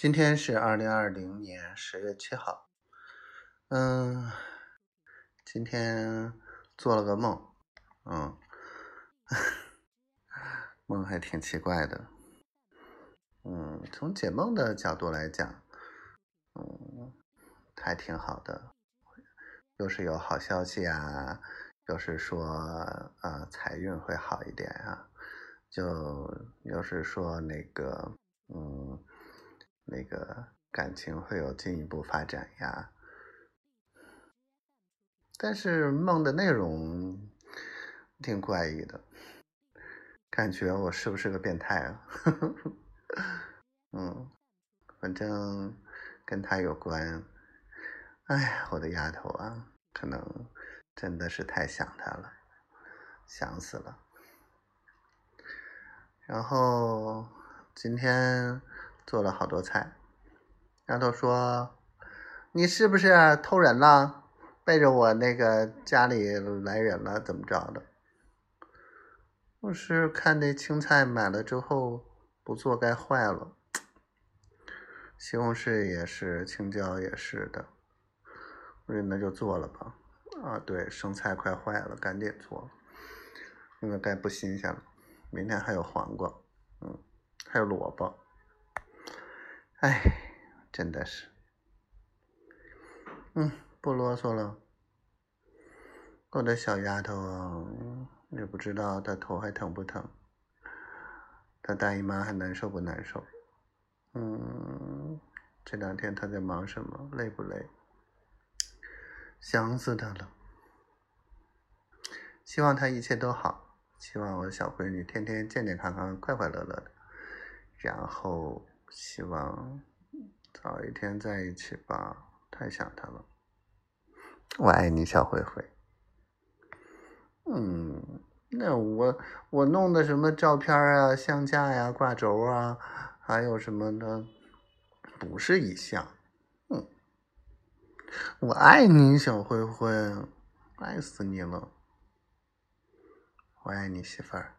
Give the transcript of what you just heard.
今天是二零二零年十月七号，嗯，今天做了个梦，嗯，梦还挺奇怪的，嗯，从解梦的角度来讲，嗯，还挺好的，又是有好消息啊，又是说呃财运会好一点啊，就又是说那个嗯。那个感情会有进一步发展呀，但是梦的内容挺怪异的，感觉我是不是个变态啊？嗯，反正跟他有关。哎呀，我的丫头啊，可能真的是太想他了，想死了。然后今天。做了好多菜，丫头说：“你是不是偷人了？背着我那个家里来人了，怎么着的？”我是看那青菜买了之后不做该坏了，西红柿也是，青椒也是的，我说那就做了吧。啊，对，生菜快坏了，赶紧做，因为该不新鲜了。明天还有黄瓜，嗯，还有萝卜。哎，真的是，嗯，不啰嗦了。我的小丫头啊，也不知道她头还疼不疼，她大姨妈还难受不难受？嗯，这两天她在忙什么？累不累？想死她了。希望她一切都好，希望我的小闺女天天健健康康、快快乐乐的，然后。希望早一天在一起吧，太想他了。我爱你，小灰灰。嗯，那我我弄的什么照片啊、相架呀、挂轴啊，还有什么的，不是一项。嗯，我爱你，小灰灰，爱死你了。我爱你，媳妇儿。